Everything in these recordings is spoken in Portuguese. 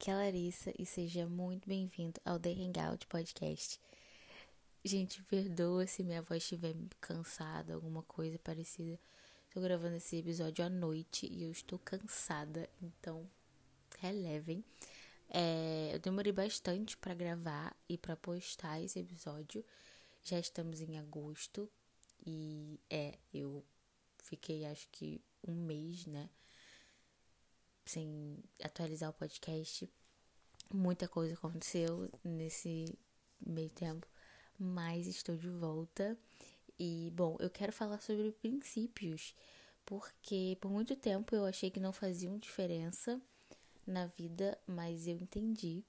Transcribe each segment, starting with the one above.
Aqui é a Larissa e seja muito bem-vindo ao The Hangout Podcast. Gente, perdoa se minha voz estiver cansada, alguma coisa parecida. Estou gravando esse episódio à noite e eu estou cansada, então relevem. É, eu demorei bastante para gravar e para postar esse episódio. Já estamos em agosto e é, eu fiquei acho que um mês, né? Sem atualizar o podcast. Muita coisa aconteceu nesse meio tempo, mas estou de volta. E, bom, eu quero falar sobre princípios, porque por muito tempo eu achei que não faziam diferença na vida, mas eu entendi.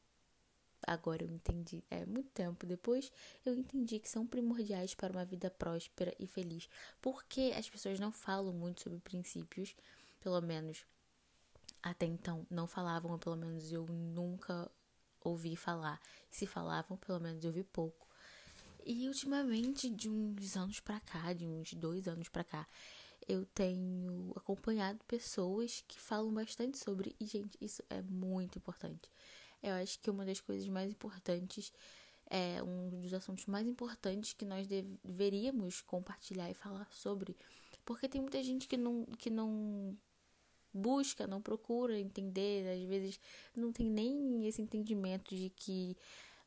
Agora eu entendi, é muito tempo depois, eu entendi que são primordiais para uma vida próspera e feliz. Porque as pessoas não falam muito sobre princípios, pelo menos até então não falavam, ou pelo menos eu nunca ouvi falar. Se falavam, pelo menos eu ouvi pouco. E ultimamente, de uns anos pra cá, de uns dois anos pra cá, eu tenho acompanhado pessoas que falam bastante sobre. E, gente, isso é muito importante. Eu acho que uma das coisas mais importantes, é um dos assuntos mais importantes que nós deveríamos compartilhar e falar sobre. Porque tem muita gente que não, que não busca, não procura entender, às vezes não tem nem esse entendimento de que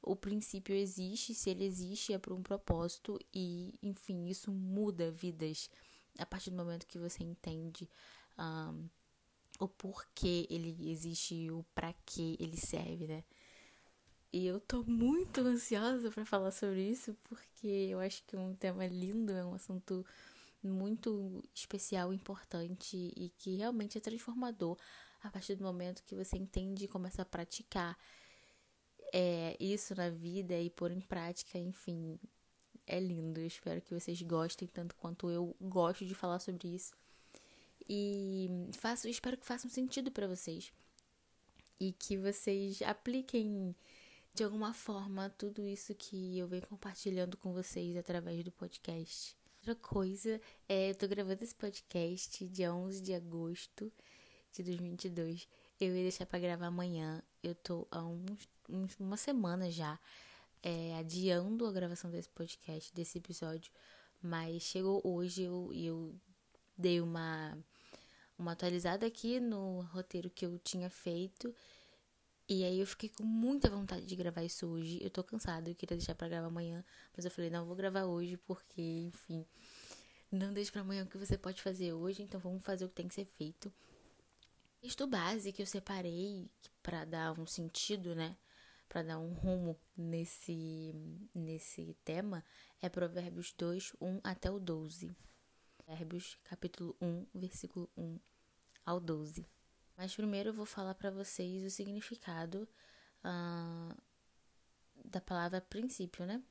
o princípio existe, se ele existe é por um propósito e, enfim, isso muda vidas a partir do momento que você entende um, o porquê ele existe o para que ele serve, né? E eu tô muito ansiosa para falar sobre isso porque eu acho que é um tema lindo, é um assunto muito especial, importante e que realmente é transformador a partir do momento que você entende e começa a praticar é, isso na vida e pôr em prática, enfim, é lindo. Eu espero que vocês gostem tanto quanto eu gosto de falar sobre isso. E faço, espero que faça um sentido para vocês. E que vocês apliquem de alguma forma tudo isso que eu venho compartilhando com vocês através do podcast. Outra coisa, é, eu tô gravando esse podcast dia 11 de agosto de 2022. Eu ia deixar para gravar amanhã. Eu tô há uns, uns, uma semana já é, adiando a gravação desse podcast, desse episódio. Mas chegou hoje e eu, eu dei uma, uma atualizada aqui no roteiro que eu tinha feito. E aí eu fiquei com muita vontade de gravar isso hoje. Eu tô cansada, eu queria deixar para gravar amanhã, mas eu falei, não, vou gravar hoje porque, enfim, não deixe para amanhã o que você pode fazer hoje, então vamos fazer o que tem que ser feito. Texto base que eu separei para dar um sentido, né? Para dar um rumo nesse nesse tema é Provérbios 2, 1 até o 12. Provérbios capítulo 1, versículo 1 ao 12. Mas primeiro eu vou falar para vocês o significado uh, da palavra princípio, né?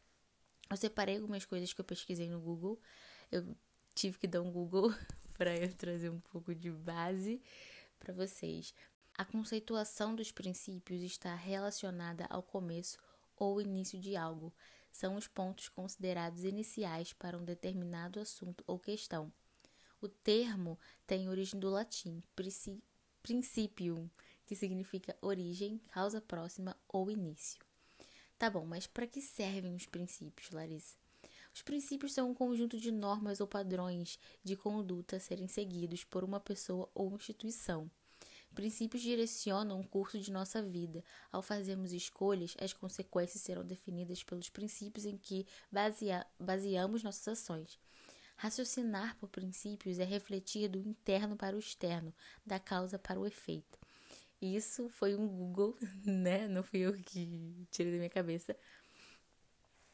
Eu separei algumas coisas que eu pesquisei no Google. Eu tive que dar um Google para eu trazer um pouco de base para vocês. A conceituação dos princípios está relacionada ao começo ou início de algo. São os pontos considerados iniciais para um determinado assunto ou questão. O termo tem origem do latim principium, que significa origem, causa próxima ou início. Tá bom, mas para que servem os princípios, Larissa? Os princípios são um conjunto de normas ou padrões de conduta a serem seguidos por uma pessoa ou instituição. Princípios direcionam o curso de nossa vida. Ao fazermos escolhas, as consequências serão definidas pelos princípios em que basea baseamos nossas ações. Raciocinar por princípios é refletir do interno para o externo, da causa para o efeito. Isso foi um Google, né? Não fui eu que tirei da minha cabeça.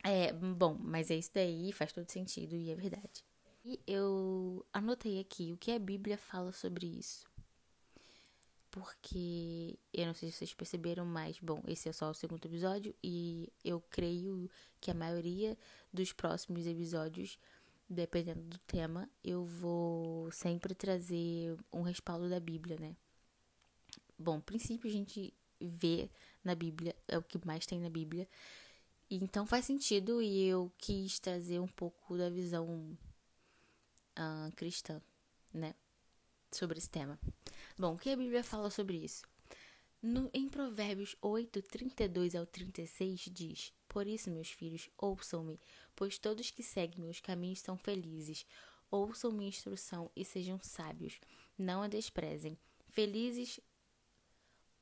É, bom, mas é isso daí, faz todo sentido e é verdade. E eu anotei aqui o que a Bíblia fala sobre isso. Porque eu não sei se vocês perceberam, mas bom, esse é só o segundo episódio e eu creio que a maioria dos próximos episódios dependendo do tema, eu vou sempre trazer um respaldo da Bíblia, né? Bom, princípio a gente vê na Bíblia, é o que mais tem na Bíblia. Então faz sentido e eu quis trazer um pouco da visão uh, cristã, né? Sobre esse tema. Bom, o que a Bíblia fala sobre isso? No, em Provérbios 8, 32 ao 36 diz: Por isso, meus filhos, ouçam-me, pois todos que seguem meus caminhos são felizes. Ouçam minha instrução e sejam sábios. Não a desprezem. Felizes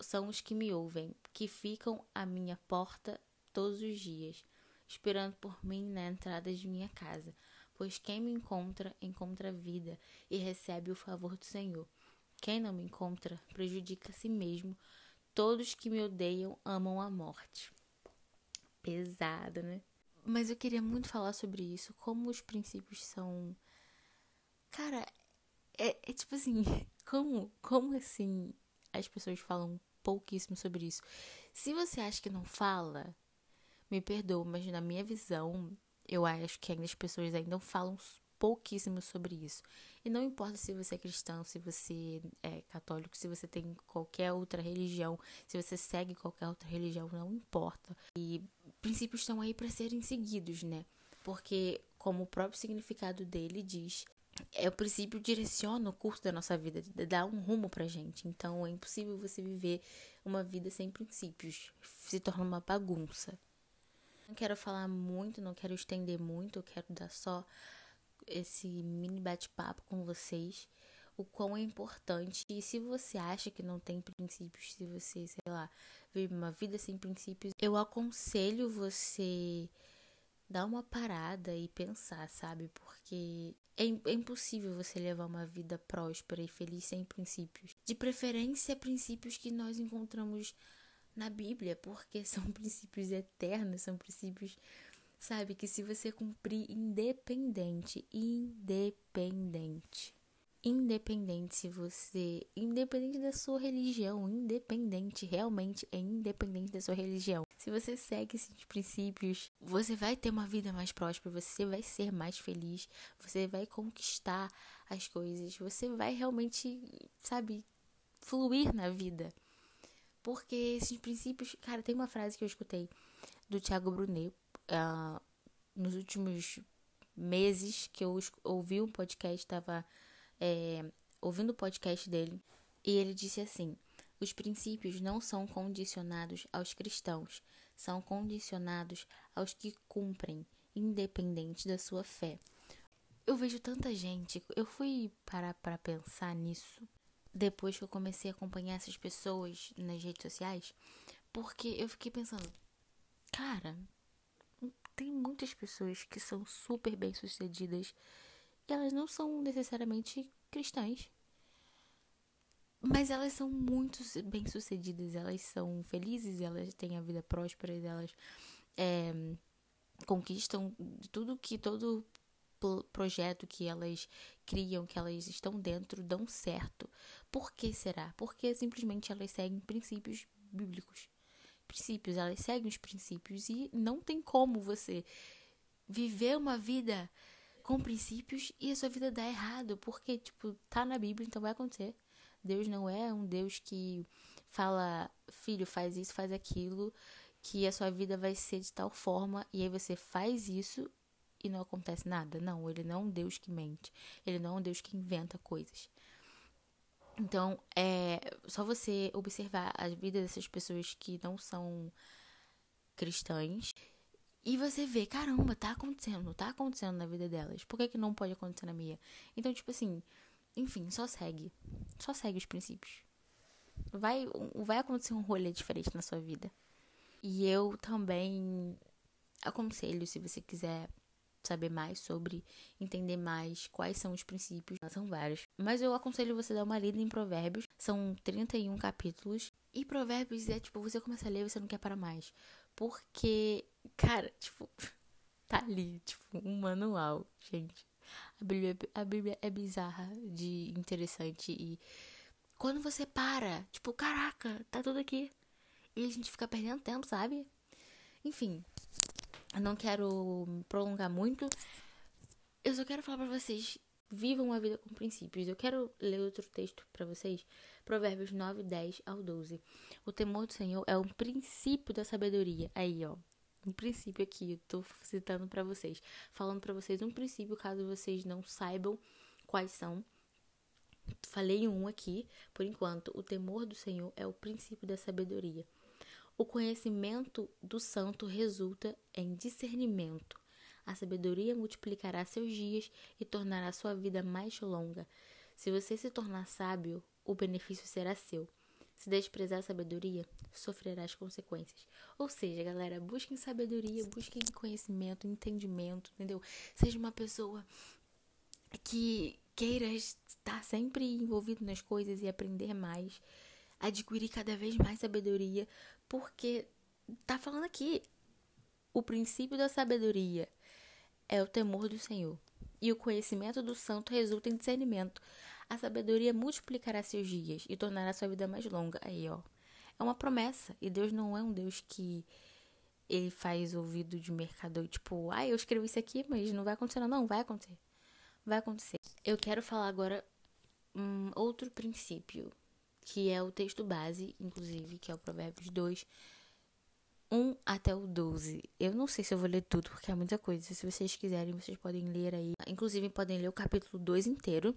são os que me ouvem, que ficam à minha porta todos os dias, esperando por mim na entrada de minha casa. Pois quem me encontra, encontra vida e recebe o favor do Senhor. Quem não me encontra, prejudica a si mesmo. Todos que me odeiam amam a morte. Pesado, né? Mas eu queria muito falar sobre isso, como os princípios são Cara, é, é tipo assim, como, como assim as pessoas falam pouquíssimo sobre isso? Se você acha que não fala, me perdoa, mas na minha visão, eu acho que ainda as pessoas ainda falam pouquíssimo sobre isso. E não importa se você é cristão, se você é católico, se você tem qualquer outra religião, se você segue qualquer outra religião, não importa. E princípios estão aí para serem seguidos, né? Porque, como o próprio significado dele diz, é o princípio direciona o curso da nossa vida, dá um rumo pra gente. Então é impossível você viver uma vida sem princípios, se torna uma bagunça. Não quero falar muito, não quero estender muito, eu quero dar só esse mini bate-papo com vocês, o quão é importante. E se você acha que não tem princípios, se você, sei lá, vive uma vida sem princípios, eu aconselho você dar uma parada e pensar, sabe? Porque é, é, impossível você levar uma vida próspera e feliz sem princípios. De preferência, princípios que nós encontramos na Bíblia, porque são princípios eternos, são princípios, sabe, que se você cumprir independente, independente independente se você, independente da sua religião, independente, realmente é independente da sua religião. Se você segue esses princípios, você vai ter uma vida mais próspera, você vai ser mais feliz, você vai conquistar as coisas, você vai realmente, sabe, fluir na vida. Porque esses princípios, cara, tem uma frase que eu escutei do Thiago Brunet uh, nos últimos meses que eu ouvi um podcast, estava é, ouvindo o podcast dele, e ele disse assim: os princípios não são condicionados aos cristãos, são condicionados aos que cumprem, independente da sua fé. Eu vejo tanta gente, eu fui parar para pensar nisso depois que eu comecei a acompanhar essas pessoas nas redes sociais, porque eu fiquei pensando, cara, tem muitas pessoas que são super bem-sucedidas elas não são necessariamente cristãs. Mas elas são muito bem-sucedidas, elas são felizes, elas têm a vida próspera, elas é, conquistam tudo que todo projeto que elas criam, que elas estão dentro, dão certo. Por que será? Porque simplesmente elas seguem princípios bíblicos. Princípios, elas seguem os princípios e não tem como você viver uma vida com princípios e a sua vida dá errado, porque, tipo, tá na Bíblia, então vai acontecer. Deus não é um Deus que fala, filho, faz isso, faz aquilo, que a sua vida vai ser de tal forma, e aí você faz isso e não acontece nada. Não, ele não é um Deus que mente. Ele não é um Deus que inventa coisas. Então, é só você observar a vida dessas pessoas que não são cristãs e você vê, caramba, tá acontecendo, tá acontecendo na vida delas. Por que, que não pode acontecer na minha? Então, tipo assim, enfim, só segue. Só segue os princípios. Vai, vai acontecer um rolê diferente na sua vida. E eu também aconselho, se você quiser saber mais sobre, entender mais quais são os princípios, são vários. Mas eu aconselho você dar uma lida em Provérbios, são 31 capítulos. E Provérbios é tipo, você começa a ler você não quer parar mais. Porque, cara, tipo, tá ali, tipo, um manual, gente. A Bíblia, a Bíblia é bizarra de interessante e quando você para, tipo, caraca, tá tudo aqui. E a gente fica perdendo tempo, sabe? Enfim, eu não quero prolongar muito. Eu só quero falar para vocês, vivam a vida com princípios. Eu quero ler outro texto para vocês Provérbios 9, 10 ao 12. O temor do Senhor é um princípio da sabedoria. Aí, ó. Um princípio aqui, eu tô citando para vocês. Falando para vocês um princípio, caso vocês não saibam quais são. Falei um aqui, por enquanto, o temor do Senhor é o princípio da sabedoria. O conhecimento do santo resulta em discernimento. A sabedoria multiplicará seus dias e tornará sua vida mais longa. Se você se tornar sábio, o benefício será seu. Se desprezar a sabedoria, sofrerá as consequências. Ou seja, galera, busquem sabedoria, busquem conhecimento, entendimento, entendeu? Seja uma pessoa que queira estar sempre envolvido nas coisas e aprender mais, adquirir cada vez mais sabedoria, porque tá falando aqui, o princípio da sabedoria é o temor do Senhor, e o conhecimento do santo resulta em discernimento. A sabedoria multiplicará seus dias e tornará sua vida mais longa. Aí, ó. É uma promessa. E Deus não é um Deus que ele faz ouvido de mercador, tipo, ah, eu escrevi isso aqui, mas não vai acontecer. Não, não vai acontecer vai acontecer. Eu quero falar agora um outro princípio, que é o texto base, inclusive, que é o Provérbios 2, 1 até o 12. Eu não sei se eu vou ler tudo, porque é muita coisa. Se vocês quiserem, vocês podem ler aí. Inclusive, podem ler o capítulo 2 inteiro.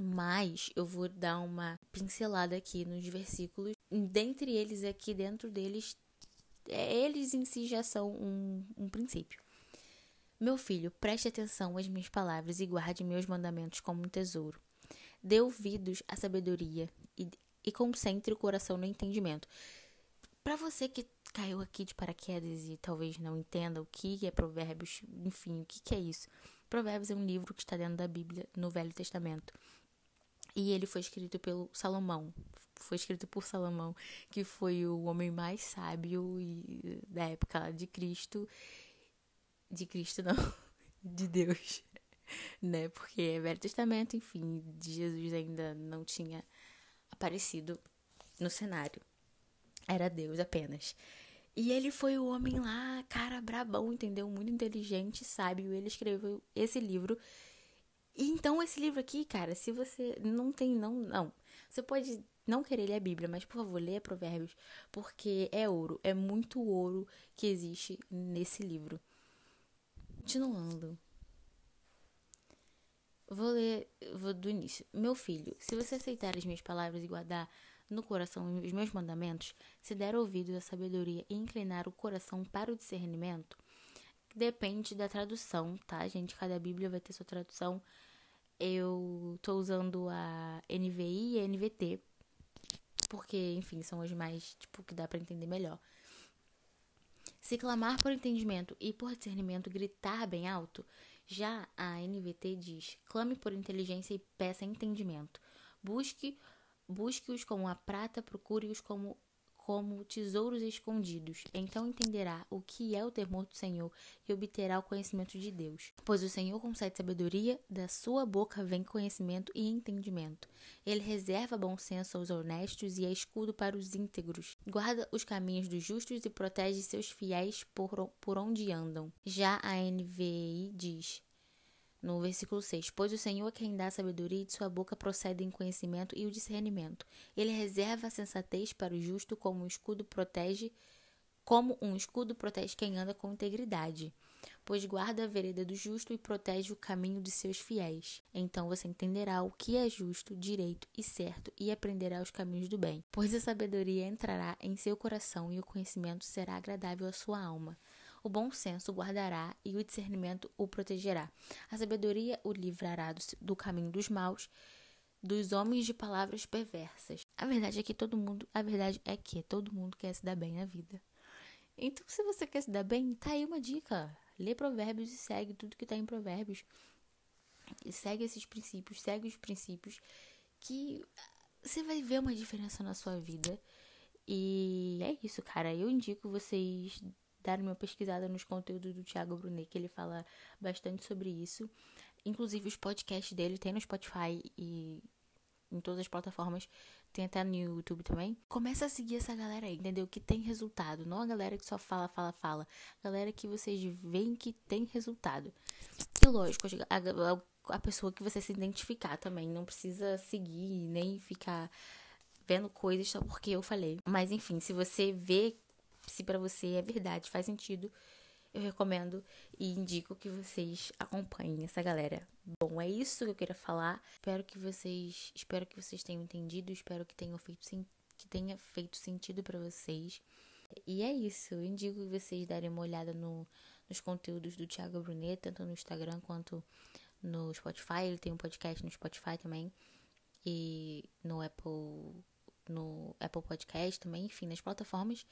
Mas eu vou dar uma pincelada aqui nos versículos. Dentre eles, aqui dentro deles, é, eles em si já são um, um princípio. Meu filho, preste atenção às minhas palavras e guarde meus mandamentos como um tesouro. Dê ouvidos à sabedoria e, e concentre o coração no entendimento. Para você que caiu aqui de paraquedas e talvez não entenda o que é Provérbios, enfim, o que é isso? Provérbios é um livro que está dentro da Bíblia, no Velho Testamento. E ele foi escrito pelo Salomão. Foi escrito por Salomão, que foi o homem mais sábio da época de Cristo de Cristo, não, de Deus, né? Porque é Velho Testamento, enfim, Jesus ainda não tinha aparecido no cenário. Era Deus apenas. E ele foi o homem lá, cara brabão, entendeu? Muito inteligente, sábio. Ele escreveu esse livro. E então, esse livro aqui, cara, se você não tem, não, não. Você pode não querer ler a Bíblia, mas por favor, leia Provérbios, porque é ouro, é muito ouro que existe nesse livro. Continuando. Vou ler vou do início. Meu filho, se você aceitar as minhas palavras e guardar no coração os meus mandamentos, se der ouvidos à sabedoria e inclinar o coração para o discernimento, depende da tradução, tá, gente? Cada Bíblia vai ter sua tradução. Eu tô usando a NVI e a NVT, porque, enfim, são as mais, tipo, que dá para entender melhor. Se clamar por entendimento e por discernimento gritar bem alto, já a NVT diz: clame por inteligência e peça entendimento. Busque, busque-os como a prata, procure-os como como tesouros escondidos. Então entenderá o que é o temor do Senhor e obterá o conhecimento de Deus. Pois o Senhor concede sabedoria, da sua boca vem conhecimento e entendimento. Ele reserva bom senso aos honestos e é escudo para os íntegros. Guarda os caminhos dos justos e protege seus fiéis por, por onde andam. Já a NVI diz: no versículo 6: Pois o Senhor é quem dá sabedoria e de sua boca procedem o conhecimento e o discernimento. Ele reserva a sensatez para o justo como um escudo protege, como um escudo protege quem anda com integridade. Pois guarda a vereda do justo e protege o caminho de seus fiéis. Então você entenderá o que é justo, direito e certo e aprenderá os caminhos do bem. Pois a sabedoria entrará em seu coração e o conhecimento será agradável à sua alma. O bom senso guardará e o discernimento o protegerá. A sabedoria o livrará do, do caminho dos maus, dos homens de palavras perversas. A verdade é que todo mundo, a verdade é que todo mundo quer se dar bem na vida. Então, se você quer se dar bem, tá aí uma dica. Lê provérbios e segue tudo que tá em provérbios. E segue esses princípios, segue os princípios que você vai ver uma diferença na sua vida. E é isso, cara. Eu indico vocês dar uma pesquisada nos conteúdos do Thiago Brunet, que ele fala bastante sobre isso. Inclusive, os podcasts dele tem no Spotify e em todas as plataformas. Tem até no YouTube também. Começa a seguir essa galera aí, entendeu? Que tem resultado. Não a galera que só fala, fala, fala. Galera que vocês veem que tem resultado. E lógico, a, a, a pessoa que você se identificar também. Não precisa seguir nem ficar vendo coisas só porque eu falei. Mas enfim, se você vê se para você é verdade, faz sentido, eu recomendo e indico que vocês acompanhem essa galera. Bom, é isso que eu queria falar. Espero que vocês, espero que vocês tenham entendido, espero que tenham feito que tenha feito sentido para vocês. E é isso, eu indico que vocês darem uma olhada no, nos conteúdos do Thiago Brunet, tanto no Instagram quanto no Spotify. Ele tem um podcast no Spotify também. E no Apple, no Apple Podcast também, enfim, nas plataformas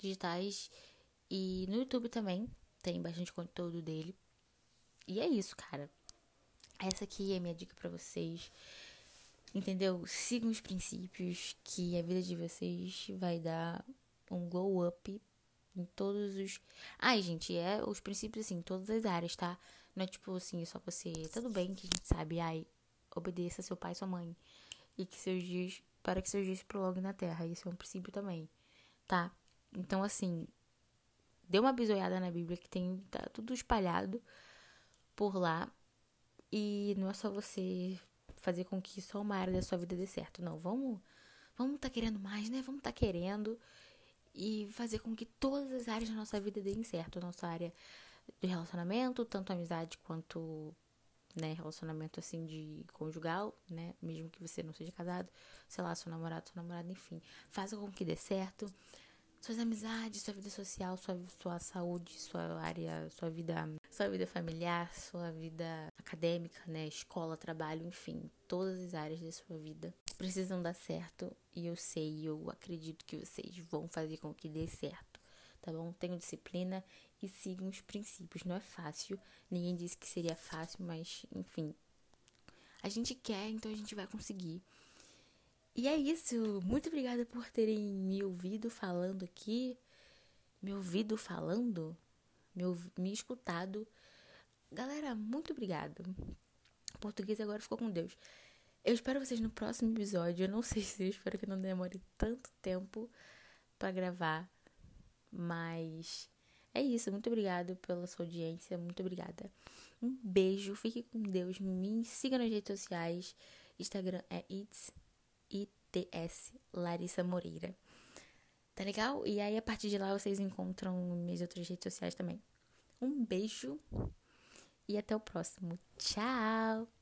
digitais. E no YouTube também tem bastante conteúdo dele. E é isso, cara. Essa aqui é a minha dica para vocês. Entendeu? Sigam os princípios que a vida de vocês vai dar um glow up em todos os. Ai, gente, é os princípios assim, em todas as áreas, tá? Não é tipo assim, só você. Tudo bem que a gente sabe, ai, obedeça seu pai e sua mãe. E que seus dias. Para que seus dias prolonguem na terra. Isso é um princípio também, tá? Então, assim. Dê uma bisoiada na Bíblia que tem. Tá tudo espalhado por lá. E não é só você fazer com que só uma área da sua vida dê certo. Não, vamos. Vamos tá querendo mais, né? Vamos tá querendo e fazer com que todas as áreas da nossa vida deem certo. Nossa área de relacionamento, tanto amizade quanto né, relacionamento assim de conjugal, né, mesmo que você não seja casado, sei lá, seu namorado, sua namorada, enfim, faça com que dê certo. Suas amizades, sua vida social, sua, sua saúde, sua área, sua vida, sua vida familiar, sua vida acadêmica, né, escola, trabalho, enfim, todas as áreas da sua vida precisam dar certo e eu sei, eu acredito que vocês vão fazer com que dê certo, tá bom? Tenham disciplina e sigam os princípios. Não é fácil, ninguém disse que seria fácil, mas enfim, a gente quer, então a gente vai conseguir. E é isso. Muito obrigada por terem me ouvido falando aqui, me ouvido falando, me, me escutado. Galera, muito obrigada. Português agora ficou com Deus. Eu espero vocês no próximo episódio. Eu não sei se eu espero que não demore tanto tempo para gravar. Mas é isso. Muito obrigado pela sua audiência. Muito obrigada. Um beijo. Fique com Deus. Me siga nas redes sociais. Instagram é its, its Larissa Moreira. Tá legal? E aí, a partir de lá, vocês encontram minhas outras redes sociais também. Um beijo e até o próximo. Tchau!